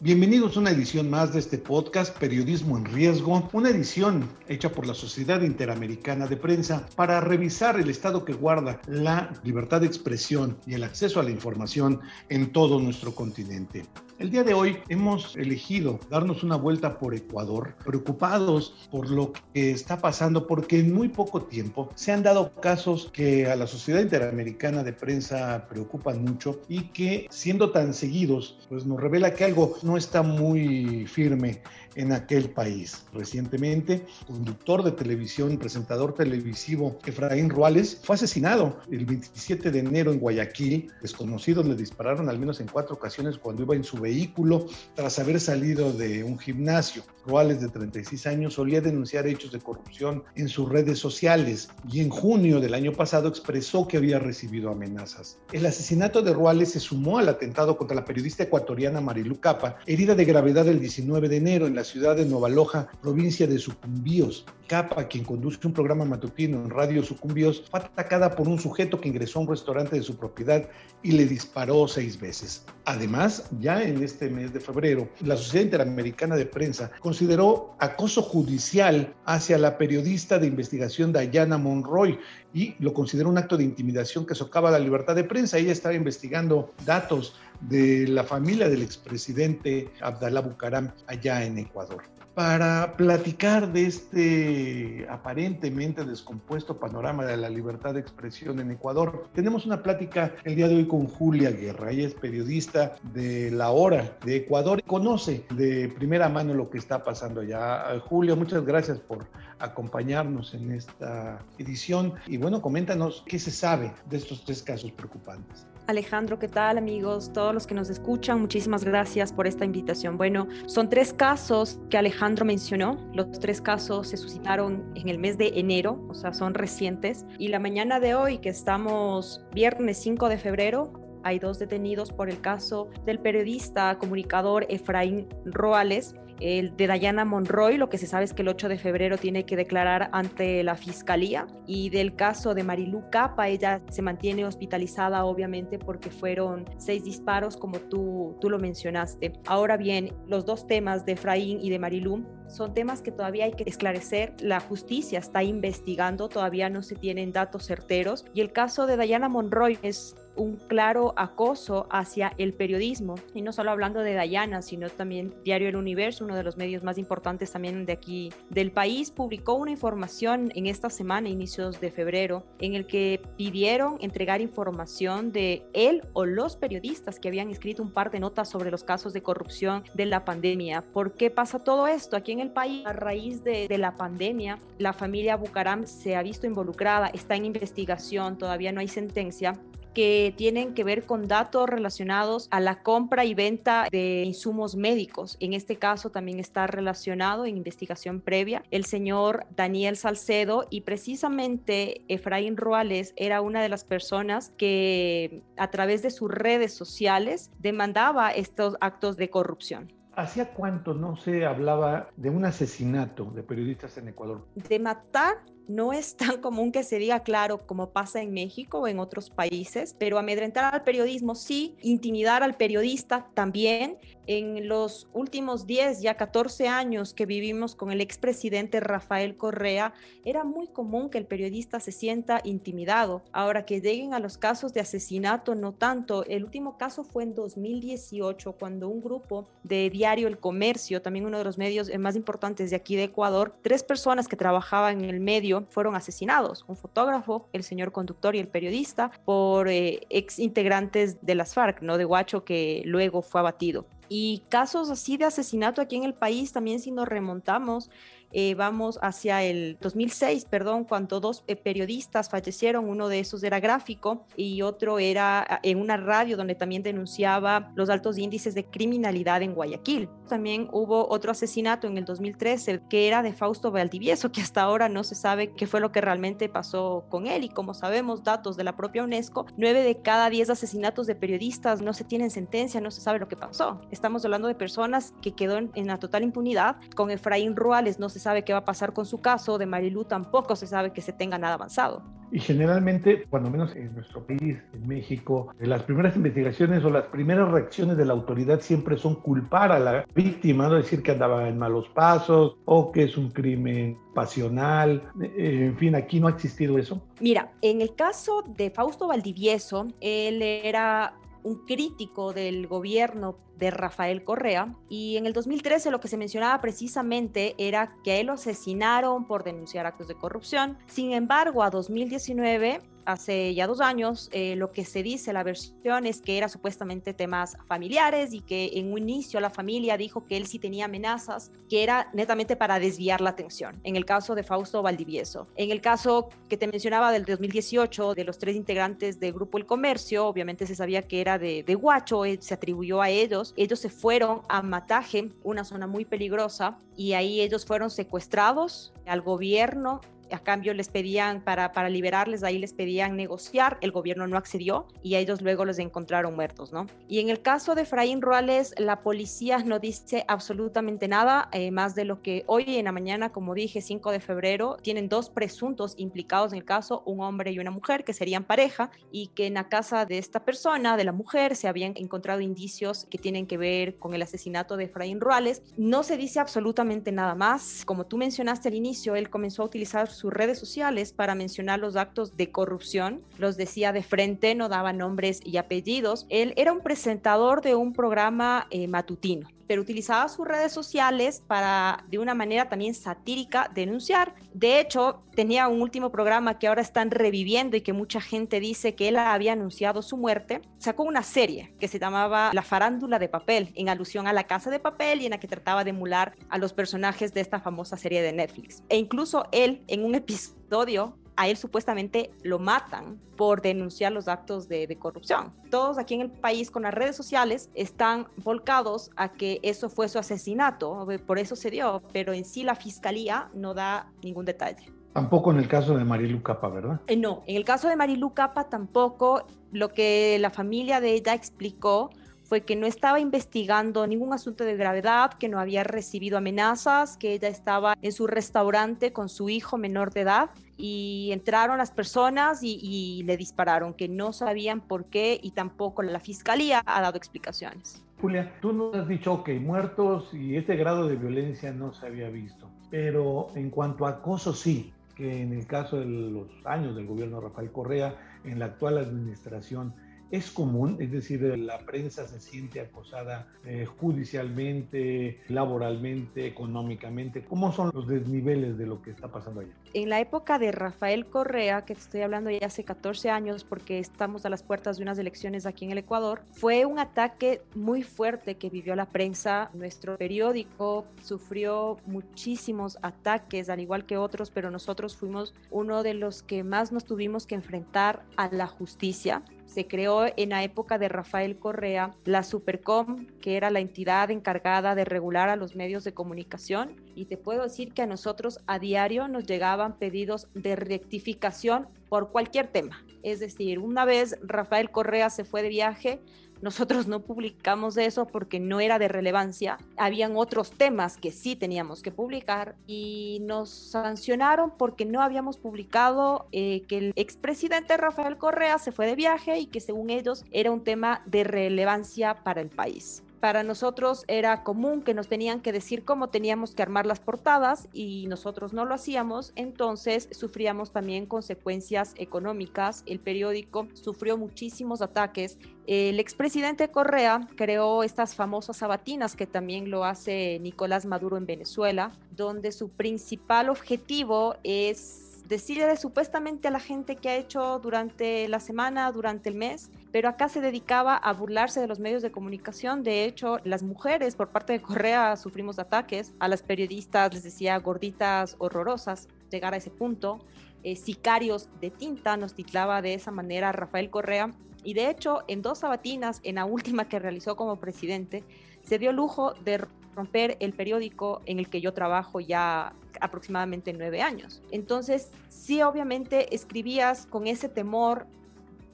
Bienvenidos a una edición más de este podcast Periodismo en Riesgo, una edición hecha por la Sociedad Interamericana de Prensa para revisar el estado que guarda la libertad de expresión y el acceso a la información en todo nuestro continente. El día de hoy hemos elegido darnos una vuelta por Ecuador, preocupados por lo que está pasando, porque en muy poco tiempo se han dado casos que a la Sociedad Interamericana de Prensa preocupan mucho y que siendo tan seguidos, pues nos revela que algo no está muy firme en aquel país. Recientemente, conductor de televisión, presentador televisivo Efraín Ruales fue asesinado el 27 de enero en Guayaquil. Desconocidos le dispararon al menos en cuatro ocasiones cuando iba en su vehículo tras haber salido de un gimnasio. Ruales, de 36 años, solía denunciar hechos de corrupción en sus redes sociales y en junio del año pasado expresó que había recibido amenazas. El asesinato de Ruales se sumó al atentado contra la periodista ecuatoriana Marilu Capa, herida de gravedad el 19 de enero en la ciudad de Nueva Loja, provincia de Sucumbíos. Capa, quien conduce un programa matutino en Radio Sucumbíos, fue atacada por un sujeto que ingresó a un restaurante de su propiedad y le disparó seis veces. Además, ya en este mes de febrero, la Sociedad Interamericana de Prensa consideró acoso judicial hacia la periodista de investigación Diana Monroy y lo consideró un acto de intimidación que socava la libertad de prensa. Ella estaba investigando datos de la familia del expresidente Abdalá Bucaram allá en Ecuador. Para platicar de este aparentemente descompuesto panorama de la libertad de expresión en Ecuador, tenemos una plática el día de hoy con Julia Guerra. Ella es periodista de La Hora de Ecuador y conoce de primera mano lo que está pasando allá. Julia, muchas gracias por acompañarnos en esta edición y bueno, coméntanos qué se sabe de estos tres casos preocupantes. Alejandro, ¿qué tal amigos? Todos los que nos escuchan, muchísimas gracias por esta invitación. Bueno, son tres casos que Alejandro mencionó. Los tres casos se suscitaron en el mes de enero, o sea, son recientes. Y la mañana de hoy, que estamos viernes 5 de febrero, hay dos detenidos por el caso del periodista comunicador Efraín Roales, el de Dayana Monroy, lo que se sabe es que el 8 de febrero tiene que declarar ante la fiscalía. Y del caso de Marilu Capa, ella se mantiene hospitalizada, obviamente, porque fueron seis disparos, como tú, tú lo mencionaste. Ahora bien, los dos temas de Efraín y de Marilu son temas que todavía hay que esclarecer. La justicia está investigando, todavía no se tienen datos certeros. Y el caso de Dayana Monroy es un claro acoso hacia el periodismo. Y no solo hablando de Dayana, sino también Diario El Universo, uno de los medios más importantes también de aquí del país, publicó una información en esta semana, inicios de febrero, en el que pidieron entregar información de él o los periodistas que habían escrito un par de notas sobre los casos de corrupción de la pandemia. ¿Por qué pasa todo esto? Aquí en el país, a raíz de, de la pandemia, la familia Bucaram se ha visto involucrada, está en investigación, todavía no hay sentencia, que tienen que ver con datos relacionados a la compra y venta de insumos médicos. En este caso también está relacionado en investigación previa el señor Daniel Salcedo y precisamente Efraín Ruales era una de las personas que a través de sus redes sociales demandaba estos actos de corrupción. ¿Hacía cuánto no se hablaba de un asesinato de periodistas en Ecuador? De matar no es tan común que se diga claro como pasa en México o en otros países, pero amedrentar al periodismo sí, intimidar al periodista también. En los últimos 10, ya 14 años que vivimos con el expresidente Rafael Correa, era muy común que el periodista se sienta intimidado. Ahora que lleguen a los casos de asesinato, no tanto. El último caso fue en 2018, cuando un grupo de diario El Comercio, también uno de los medios más importantes de aquí de Ecuador, tres personas que trabajaban en el medio fueron asesinados, un fotógrafo, el señor conductor y el periodista, por eh, ex integrantes de las FARC, ¿no? De Guacho, que luego fue abatido. Y casos así de asesinato aquí en el país, también si nos remontamos, eh, vamos hacia el 2006, perdón, cuando dos eh, periodistas fallecieron, uno de esos era gráfico y otro era ah, en una radio donde también denunciaba los altos índices de criminalidad en Guayaquil. También hubo otro asesinato en el 2013 que era de Fausto Valdivieso, que hasta ahora no se sabe qué fue lo que realmente pasó con él y como sabemos datos de la propia UNESCO, nueve de cada diez asesinatos de periodistas no se tienen sentencia, no se sabe lo que pasó. Estamos hablando de personas que quedó en, en la total impunidad. Con Efraín Ruales no se sabe qué va a pasar con su caso, de Marilú tampoco se sabe que se tenga nada avanzado. Y generalmente, cuando menos en nuestro país, en México, las primeras investigaciones o las primeras reacciones de la autoridad siempre son culpar a la víctima, no decir que andaba en malos pasos o que es un crimen pasional, en fin, aquí no ha existido eso. Mira, en el caso de Fausto Valdivieso, él era un crítico del gobierno de Rafael Correa y en el 2013 lo que se mencionaba precisamente era que a él lo asesinaron por denunciar actos de corrupción. Sin embargo, a 2019 hace ya dos años, eh, lo que se dice, la versión es que era supuestamente temas familiares y que en un inicio la familia dijo que él sí tenía amenazas, que era netamente para desviar la atención, en el caso de Fausto Valdivieso. En el caso que te mencionaba del 2018, de los tres integrantes del Grupo El Comercio, obviamente se sabía que era de, de Guacho, se atribuyó a ellos. Ellos se fueron a Mataje, una zona muy peligrosa, y ahí ellos fueron secuestrados al gobierno a cambio les pedían, para, para liberarles, ahí les pedían negociar, el gobierno no accedió y ellos luego los encontraron muertos, ¿no? Y en el caso de Efraín Ruales, la policía no dice absolutamente nada, eh, más de lo que hoy en la mañana, como dije, 5 de febrero, tienen dos presuntos implicados en el caso, un hombre y una mujer, que serían pareja, y que en la casa de esta persona, de la mujer, se habían encontrado indicios que tienen que ver con el asesinato de Efraín Ruales. No se dice absolutamente nada más. Como tú mencionaste al inicio, él comenzó a utilizar sus redes sociales para mencionar los actos de corrupción. Los decía de frente, no daba nombres y apellidos. Él era un presentador de un programa eh, matutino pero utilizaba sus redes sociales para de una manera también satírica denunciar. De hecho, tenía un último programa que ahora están reviviendo y que mucha gente dice que él había anunciado su muerte. Sacó una serie que se llamaba La farándula de papel, en alusión a la casa de papel y en la que trataba de emular a los personajes de esta famosa serie de Netflix. E incluso él, en un episodio, a él supuestamente lo matan por denunciar los actos de, corrupción. Todos aquí en el país con las redes sociales están volcados a que eso fue su asesinato, por eso se dio, pero en sí la fiscalía no da ningún detalle. Tampoco en el caso de Marilu Capa, ¿verdad? Eh, no, en el caso de Marilu Capa tampoco. Lo que la familia de ella explicó fue que no estaba investigando ningún asunto de gravedad, que no había recibido amenazas, que ella estaba en su restaurante con su hijo menor de edad y entraron las personas y, le dispararon, que no sabían por qué y tampoco la fiscalía ha dado explicaciones. Julia, tú nos has dicho, que muertos y este grado de violencia no se había visto, pero en cuanto a acoso sí, que en el caso de los años del gobierno de Rafael Correa, en la actual administración, es común, es decir, la prensa se siente acosada eh, judicialmente, laboralmente, económicamente. ¿Cómo son los desniveles de lo que está pasando allá? En la época de Rafael Correa, que estoy hablando ya hace 14 años porque estamos a las puertas de unas elecciones aquí en el Ecuador, fue un ataque muy fuerte que vivió la prensa. Nuestro periódico sufrió muchísimos ataques, al igual que otros, pero nosotros fuimos uno de los que más nos tuvimos que enfrentar a la justicia se creó en la época de Rafael Correa la Supercom, que era la entidad encargada de regular a los medios de comunicación. Y te puedo decir que a nosotros a diario nos llegaban pedidos de rectificación por cualquier tema. Es decir, una vez Rafael Correa se fue de viaje, nosotros no publicamos eso porque no era de relevancia. Habían otros temas que sí teníamos que publicar y nos sancionaron porque no habíamos publicado eh, que el expresidente Rafael Correa se fue de viaje y que según ellos era un tema de relevancia para el país para nosotros era común que nos tenían que decir cómo teníamos que armar las portadas y nosotros no lo hacíamos, entonces sufríamos también consecuencias económicas. El periódico sufrió muchísimos ataques. El expresidente Correa creó estas famosas sabatinas que también lo hace Nicolás Maduro en Venezuela, donde su principal objetivo es decirle supuestamente a la gente que ha hecho durante la semana, durante el mes, pero acá se dedicaba a burlarse de los medios de comunicación. De hecho, las mujeres por parte de Correa sufrimos ataques, a las periodistas les decía gorditas horrorosas, llegar a ese punto. Eh, sicarios de tinta, nos titulaba de esa manera Rafael Correa. Y de hecho, en dos sabatinas, en la última que realizó como presidente, se dio lujo de romper el periódico en el que yo trabajo ya aproximadamente nueve años. Entonces, sí, obviamente escribías con ese temor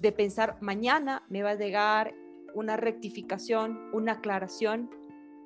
de pensar, mañana me va a llegar una rectificación, una aclaración,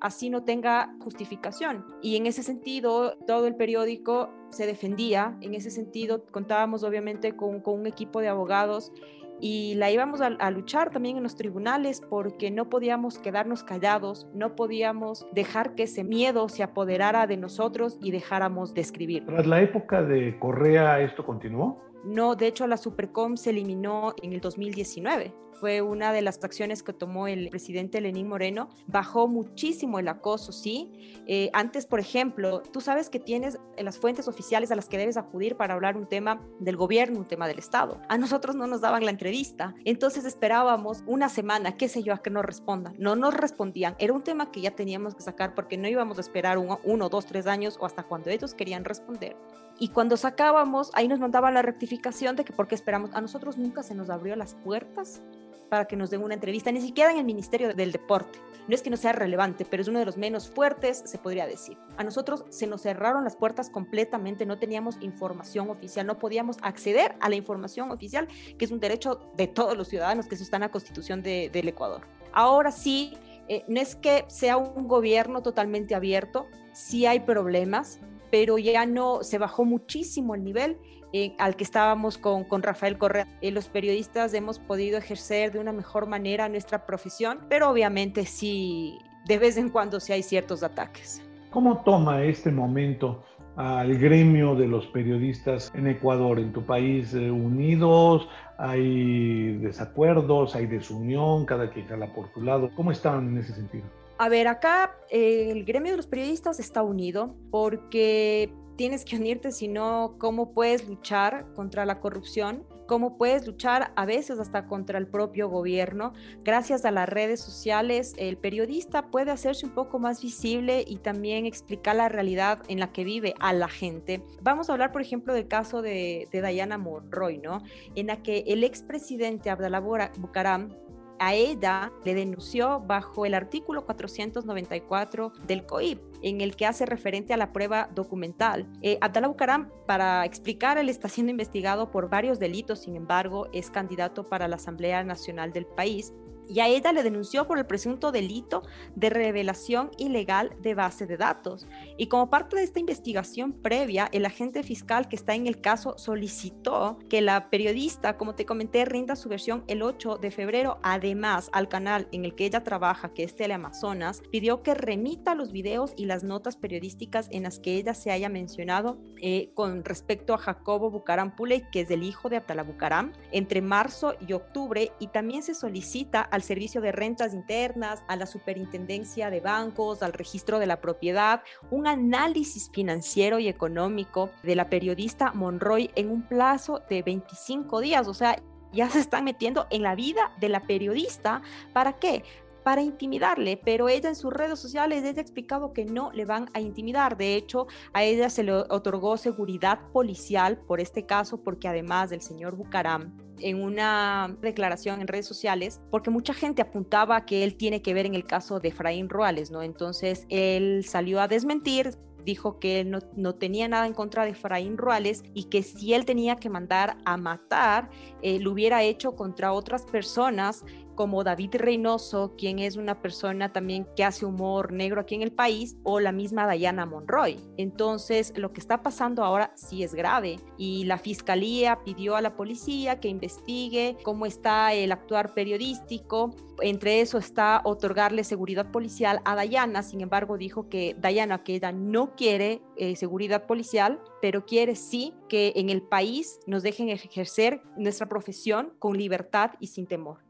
así no tenga justificación. Y en ese sentido, todo el periódico se defendía, en ese sentido contábamos obviamente con, con un equipo de abogados y la íbamos a, luchar también en los tribunales porque no podíamos quedarnos callados, no podíamos dejar que ese miedo se apoderara de nosotros y dejáramos de escribir. Tras la época de Correa, ¿esto continuó? No, de hecho la Supercom se eliminó en el 2019 fue una de las acciones que tomó el presidente Lenín Moreno. Bajó muchísimo el acoso, ¿sí? Eh, antes, por ejemplo, tú sabes que tienes las fuentes oficiales a las que debes acudir para hablar un tema del gobierno, un tema del Estado. A nosotros no nos daban la entrevista, entonces esperábamos una semana, qué sé yo, a que nos respondan. No nos respondían. Era un tema que ya teníamos que sacar porque no íbamos a esperar uno, uno dos, tres años o hasta cuando ellos querían responder. Y cuando sacábamos, ahí nos mandaban la rectificación de que porque esperamos, a nosotros nunca se nos abrió las puertas para que nos den una entrevista, ni siquiera en el Ministerio del Deporte. No es que no sea relevante, pero es uno de los menos fuertes, se podría decir. A nosotros se nos cerraron las puertas completamente, no teníamos información oficial, no podíamos acceder a la información oficial, que es un derecho de todos los ciudadanos, que eso está en la Constitución del Ecuador. Ahora sí, eh, no es que sea un gobierno totalmente abierto, sí hay problemas, pero ya no, se bajó muchísimo el nivel eh, al que estábamos con, con Rafael Correa. Eh, los periodistas hemos podido ejercer de una mejor manera nuestra profesión, pero obviamente sí, de vez en cuando sí hay ciertos ataques. ¿Cómo toma este momento al gremio de los periodistas en Ecuador, en tu país, eh, unidos? ¿Hay desacuerdos? ¿Hay desunión? ¿Cada quien jala por su lado? ¿Cómo están en ese sentido? A ver, acá el gremio de los periodistas está unido porque tienes que unirte, sino cómo puedes luchar contra la corrupción, cómo puedes luchar a veces hasta contra el propio gobierno. Gracias a las redes sociales, el periodista puede hacerse un poco más visible y también explicar la realidad en la que vive a la gente. Vamos a hablar, por ejemplo, del caso de, de Diana Monroy, ¿no? En la que el expresidente Abdallah Bucaram a ella le denunció bajo el artículo 494 del COIP, en el que hace referente a la prueba documental. Eh, Bucaram, para explicar, él está siendo investigado por varios delitos, sin embargo, es candidato para la Asamblea Nacional del país y a ella le denunció por el presunto delito de revelación ilegal de base de datos. Y como parte de esta investigación previa, el agente fiscal que está en el caso solicitó que la periodista, como te comenté, rinda su versión el 8 de febrero. Además, al canal en el que ella trabaja, que es Teleamazonas, pidió que remita los videos y las notas periodísticas en las que ella se haya mencionado eh, con respecto a Jacobo Bucaram Puley, que es el hijo de Abdallah Bucaram, entre marzo y octubre. Y también se solicita al Servicio de Rentas Internas, a la Superintendencia de Bancos, al Registro de la Propiedad, un análisis financiero y económico de la periodista Monroy en un plazo de 25 días. O sea, ya se están metiendo en la vida de la periodista. ¿Para qué? para intimidarle, pero ella en sus redes sociales, ella ha explicado que no le van a intimidar. De hecho, a ella se le otorgó seguridad policial por este caso, porque además del señor Bucaram, en una declaración en redes sociales, porque mucha gente apuntaba que él tiene que ver en el caso de Efraín Ruales, ¿no? Entonces él salió a desmentir, dijo que él no, tenía nada en contra de Efraín Ruales y que si él tenía que mandar a matar, eh, lo hubiera hecho contra otras personas como David Reynoso, quien es una persona también que hace humor negro aquí en el país, o la misma Diana Monroy. Entonces, lo que está pasando ahora sí es grave y la fiscalía pidió a la policía que investigue cómo está el actuar periodístico. Entre eso está otorgarle seguridad policial a Dayana, sin embargo dijo que Dayana, que ella no quiere eh, seguridad policial, pero quiere sí que en el país nos dejen ejercer nuestra profesión con libertad y sin temor.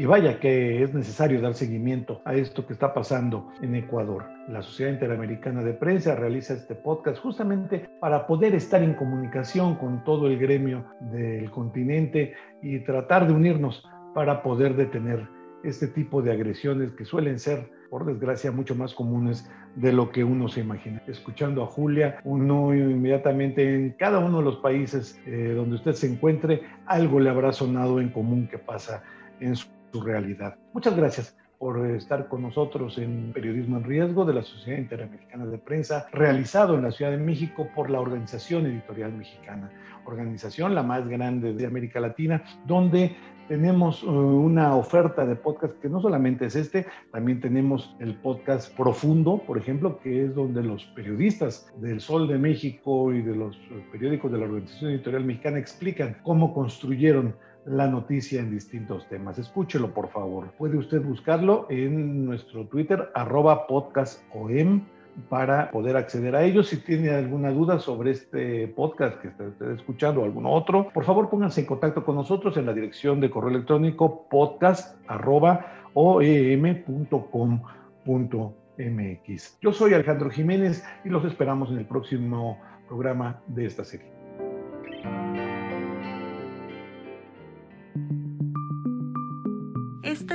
Y vaya que es necesario dar seguimiento a esto que está pasando en Ecuador. La Sociedad Interamericana de Prensa realiza este podcast justamente para poder estar en comunicación con todo el gremio del continente y tratar de unirnos para poder detener este tipo de agresiones que suelen ser, por desgracia, mucho más comunes de lo que uno se imagina. Escuchando a Julia, uno inmediatamente en cada uno de los países eh, donde usted se encuentre, algo le habrá sonado en común que pasa en su, su realidad. Muchas gracias por estar con nosotros en Periodismo en Riesgo de la Sociedad Interamericana de Prensa, realizado en la Ciudad de México por la Organización Editorial Mexicana, organización la más grande de América Latina, donde tenemos uh, una oferta de podcast que no solamente es este, también tenemos el podcast Profundo, por ejemplo, que es donde los periodistas del Sol de México y de los periódicos de la Organización Editorial Mexicana explican cómo construyeron la noticia en distintos temas. Escúchelo, por favor. Puede usted buscarlo en nuestro Twitter, arroba podcastom para poder acceder a ellos. Si tiene alguna duda sobre este podcast que está usted escuchando o algún otro, por favor pónganse en contacto con nosotros en la dirección de correo electrónico podcast.oem.com.mx. Yo soy Alejandro Jiménez y los esperamos en el próximo programa de esta serie.